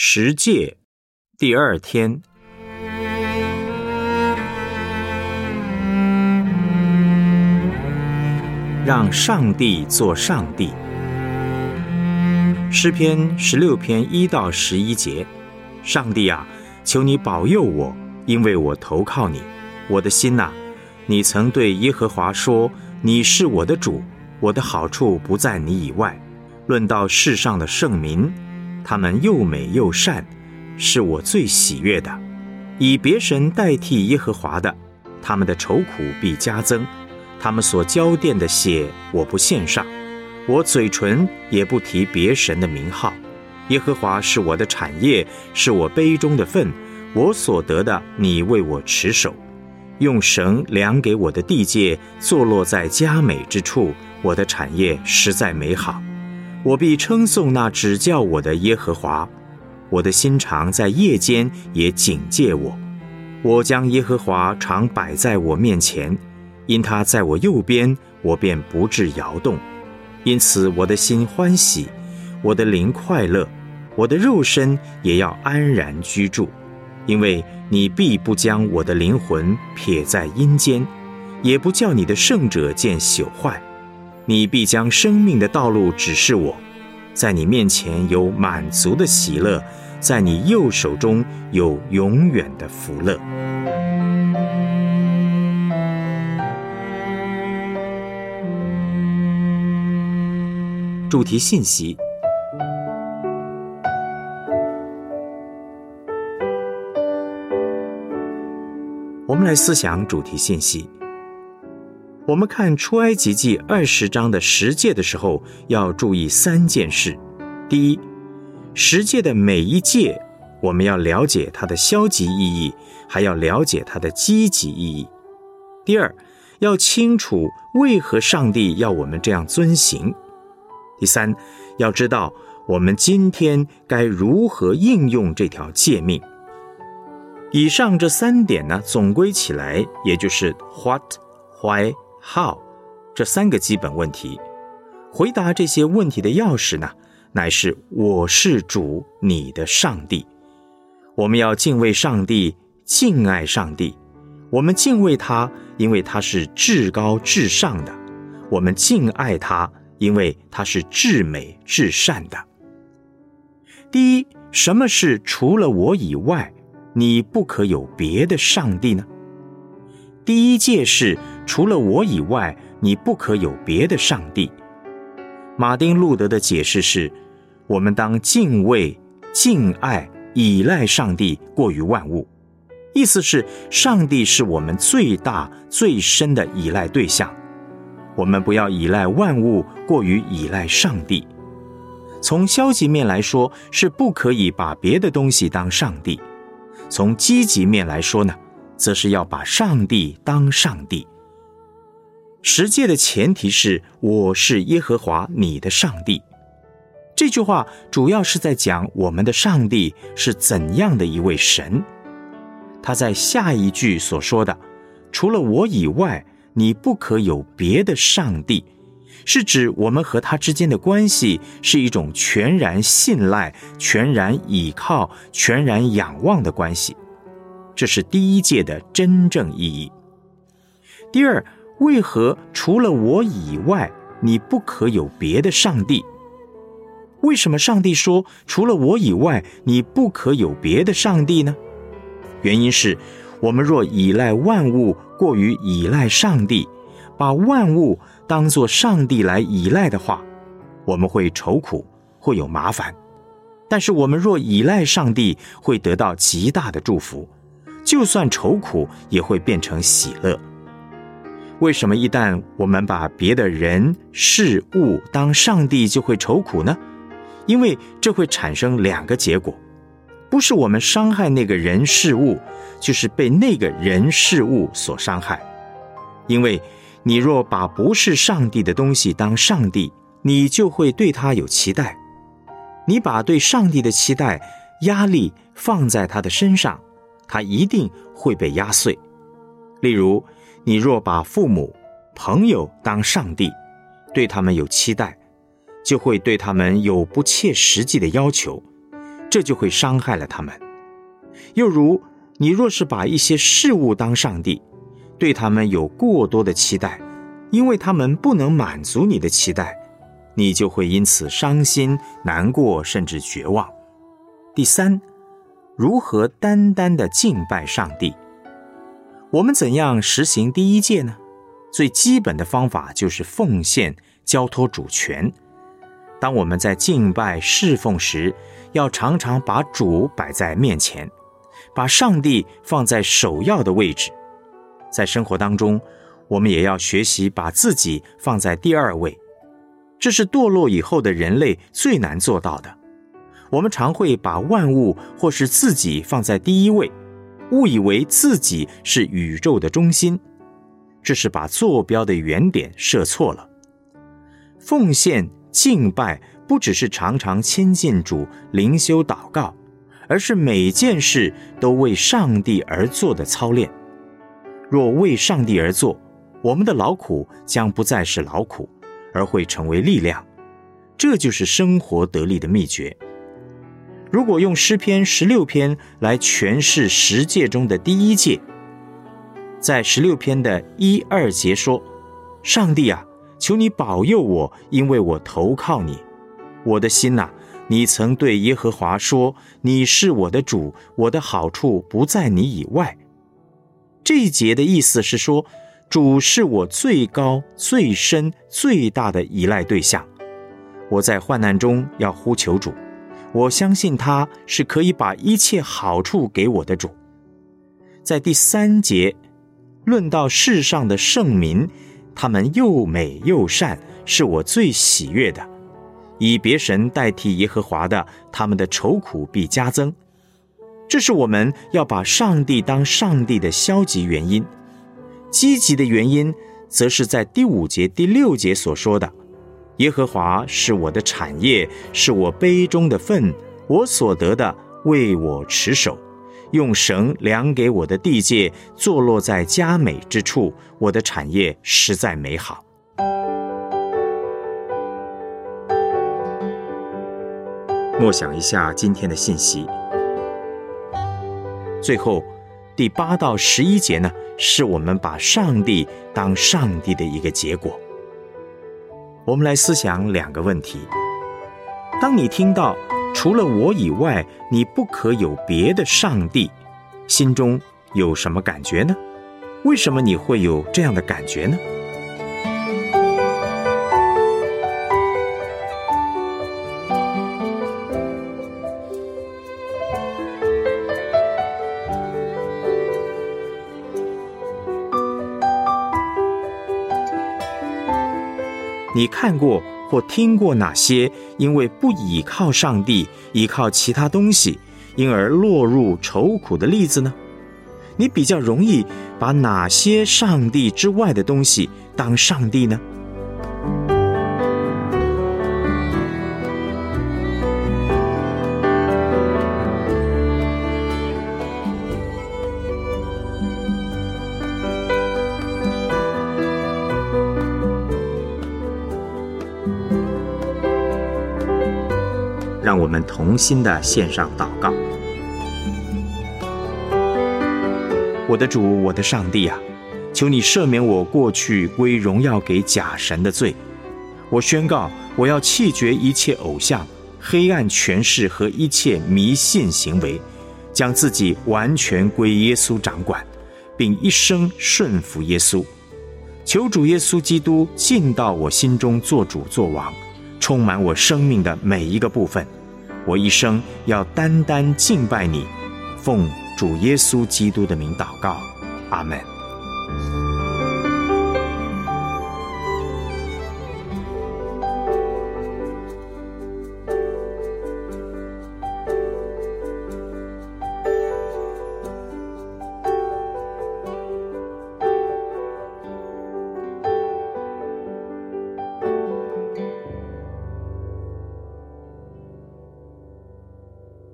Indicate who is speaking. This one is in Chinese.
Speaker 1: 十诫第二天，让上帝做上帝。诗篇十六篇一到十一节：上帝啊，求你保佑我，因为我投靠你。我的心呐，你曾对耶和华说：“你是我的主，我的好处不在你以外。”论到世上的圣民。他们又美又善，是我最喜悦的。以别神代替耶和华的，他们的愁苦必加增。他们所浇奠的血，我不献上。我嘴唇也不提别神的名号。耶和华是我的产业，是我杯中的份。我所得的，你为我持守。用绳量给我的地界，坐落在佳美之处。我的产业实在美好。我必称颂那指教我的耶和华，我的心肠在夜间也警戒我。我将耶和华常摆在我面前，因他在我右边，我便不致摇动。因此我的心欢喜，我的灵快乐，我的肉身也要安然居住，因为你必不将我的灵魂撇在阴间，也不叫你的圣者见朽坏。你必将生命的道路指示我，在你面前有满足的喜乐，在你右手中有永远的福乐。主题信息，我们来思想主题信息。我们看出埃及记二十章的十诫的时候，要注意三件事：第一，十诫的每一诫，我们要了解它的消极意义，还要了解它的积极意义；第二，要清楚为何上帝要我们这样遵行；第三，要知道我们今天该如何应用这条诫命。以上这三点呢，总归起来，也就是 What、Why。How，这三个基本问题，回答这些问题的钥匙呢，乃是我是主你的上帝。我们要敬畏上帝，敬爱上帝。我们敬畏他，因为他是至高至上的；我们敬爱他，因为他是至美至善的。第一，什么是除了我以外，你不可有别的上帝呢？第一戒是。除了我以外，你不可有别的上帝。马丁路德的解释是：我们当敬畏、敬爱、依赖上帝过于万物。意思是，上帝是我们最大、最深的依赖对象。我们不要依赖万物过于依赖上帝。从消极面来说，是不可以把别的东西当上帝；从积极面来说呢，则是要把上帝当上帝。十诫的前提是我是耶和华你的上帝。这句话主要是在讲我们的上帝是怎样的一位神。他在下一句所说的“除了我以外，你不可有别的上帝”，是指我们和他之间的关系是一种全然信赖、全然倚靠、全然仰望的关系。这是第一诫的真正意义。第二。为何除了我以外，你不可有别的上帝？为什么上帝说除了我以外，你不可有别的上帝呢？原因是，我们若依赖万物过于依赖上帝，把万物当作上帝来依赖的话，我们会愁苦，会有麻烦；但是我们若依赖上帝，会得到极大的祝福，就算愁苦也会变成喜乐。为什么一旦我们把别的人事物当上帝，就会愁苦呢？因为这会产生两个结果：不是我们伤害那个人事物，就是被那个人事物所伤害。因为你若把不是上帝的东西当上帝，你就会对他有期待；你把对上帝的期待、压力放在他的身上，他一定会被压碎。例如。你若把父母、朋友当上帝，对他们有期待，就会对他们有不切实际的要求，这就会伤害了他们。又如，你若是把一些事物当上帝，对他们有过多的期待，因为他们不能满足你的期待，你就会因此伤心、难过，甚至绝望。第三，如何单单的敬拜上帝？我们怎样实行第一戒呢？最基本的方法就是奉献、交托主权。当我们在敬拜侍奉时，要常常把主摆在面前，把上帝放在首要的位置。在生活当中，我们也要学习把自己放在第二位。这是堕落以后的人类最难做到的。我们常会把万物或是自己放在第一位，误以为自己是宇宙的中心。这是把坐标的原点设错了。奉献敬拜不只是常常亲近主、灵修祷告，而是每件事都为上帝而做的操练。若为上帝而做，我们的劳苦将不再是劳苦，而会成为力量。这就是生活得力的秘诀。如果用诗篇十六篇来诠释十诫中的第一诫。在十六篇的一二节说：“上帝啊，求你保佑我，因为我投靠你。我的心呐，你曾对耶和华说：你是我的主，我的好处不在你以外。”这一节的意思是说，主是我最高、最深、最大的依赖对象。我在患难中要呼求主，我相信他是可以把一切好处给我的主。在第三节。论到世上的圣民，他们又美又善，是我最喜悦的。以别神代替耶和华的，他们的愁苦必加增。这是我们要把上帝当上帝的消极原因。积极的原因，则是在第五节、第六节所说的：“耶和华是我的产业，是我杯中的份，我所得的为我持守。”用绳量给我的地界，坐落在佳美之处。我的产业实在美好。默想一下今天的信息。最后，第八到十一节呢，是我们把上帝当上帝的一个结果。我们来思想两个问题：当你听到。除了我以外，你不可有别的上帝。心中有什么感觉呢？为什么你会有这样的感觉呢？你看过？或听过哪些因为不倚靠上帝，依靠其他东西，因而落入愁苦的例子呢？你比较容易把哪些上帝之外的东西当上帝呢？我们同心的献上祷告。我的主，我的上帝啊，求你赦免我过去归荣耀给假神的罪。我宣告，我要弃绝一切偶像、黑暗权势和一切迷信行为，将自己完全归耶稣掌管，并一生顺服耶稣。求主耶稣基督进到我心中做主做王，充满我生命的每一个部分。我一生要单单敬拜你，奉主耶稣基督的名祷告，阿门。